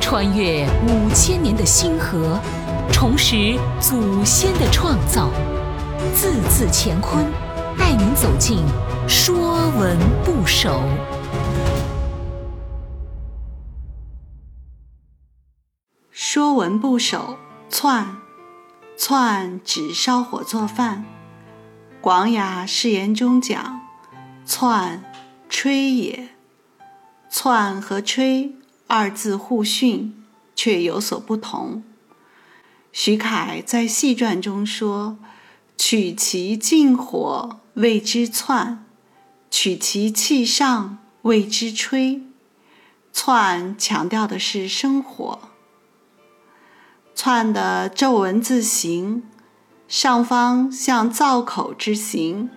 穿越五千年的星河，重拾祖先的创造，字字乾坤，带您走进《说文不首》。《说文不首》窜，窜指烧火做饭。《广雅释言》中讲：“窜，吹也。”窜和吹。二字互训，却有所不同。徐凯在戏传中说：“取其近火，谓之窜；取其气上，谓之吹。”窜强调的是生火。窜的皱文字形，上方像灶口之形，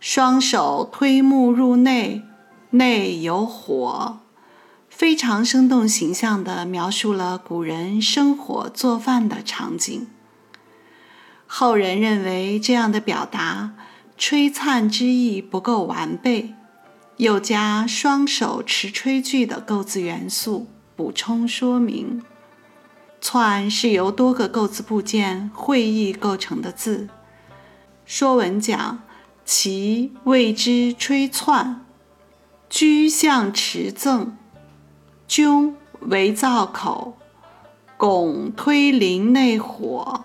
双手推木入内，内有火。非常生动形象地描述了古人生火做饭的场景。后人认为这样的表达“吹灿”之意不够完备，又加双手持吹具的构字元素补充说明。窜是由多个构字部件会意构成的字。《说文》讲：“其谓之吹窜，居向持赠。”灸为灶口，拱推临内火，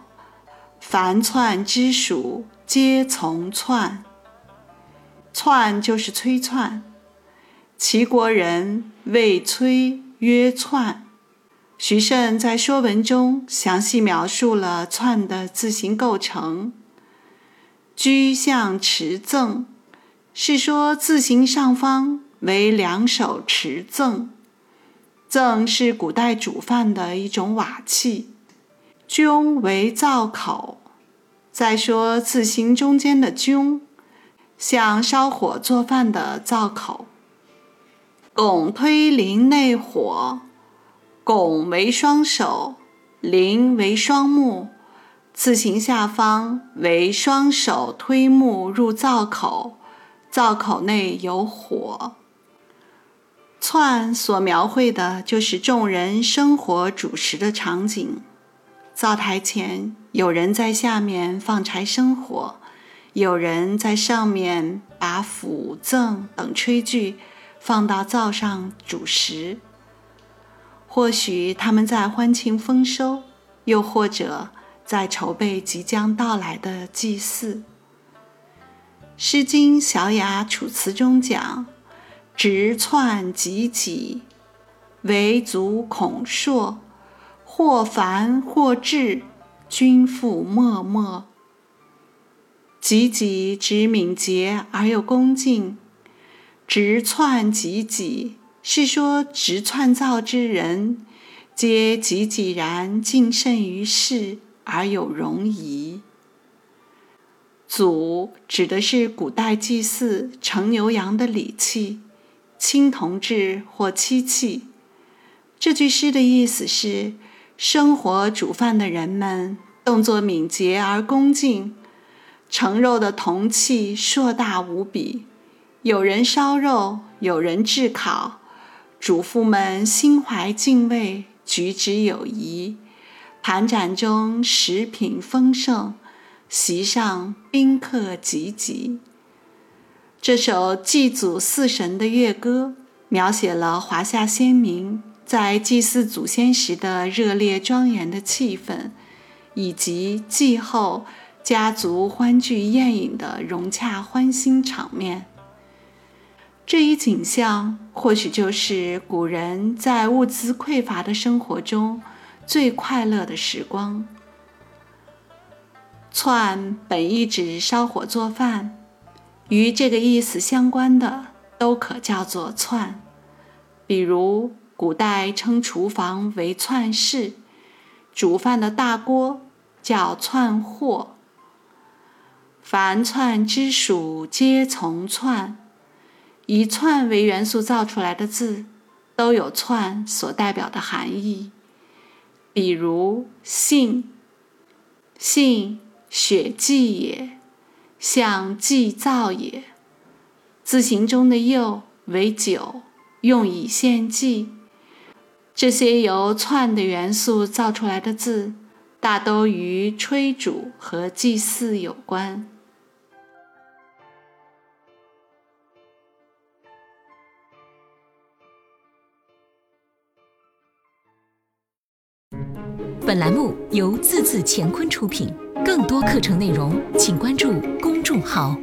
凡窜之属，皆从窜。窜就是催窜。齐国人谓催曰窜。徐慎在《说文》中详细描述了窜的字形构成。居向持赠，是说字形上方为两手持赠。甑是古代煮饭的一种瓦器，灸为灶口。再说字形中间的灸，像烧火做饭的灶口。拱推临内火，拱为双手，临为双目，字形下方为双手推木入灶口，灶口内有火。窜所描绘的就是众人生火煮食的场景。灶台前有人在下面放柴生火，有人在上面把斧、甑等炊具放到灶上煮食。或许他们在欢庆丰收，又或者在筹备即将到来的祭祀。《诗经·小雅·楚辞》中讲。直窜汲汲，为足恐硕，或繁或至，均复默默。汲汲指敏捷而又恭敬，直窜汲汲是说直窜造之人，皆汲汲然敬慎于世而有容仪。祖指的是古代祭祀成牛羊的礼器。青铜制或漆器，这句诗的意思是：生活煮饭的人们动作敏捷而恭敬，盛肉的铜器硕大无比，有人烧肉，有人炙烤，主妇们心怀敬畏，举止有仪，盘盏中食品丰盛，席上宾客济济。这首祭祖祀神的乐歌，描写了华夏先民在祭祀祖先时的热烈庄严的气氛，以及祭后家族欢聚宴饮的融洽欢欣场面。这一景象，或许就是古人在物资匮乏的生活中最快乐的时光。窜本意指烧火做饭。与这个意思相关的都可叫做窜，比如古代称厨房为窜室，煮饭的大锅叫窜货。凡窜之属，皆从窜。以窜为元素造出来的字，都有窜所代表的含义。比如信，信血迹也。像祭灶也，字形中的又为酒，用以献祭。这些由串的元素造出来的字，大都与吹煮和祭祀有关。本栏目由字字乾坤出品，更多课程内容请关注公众号。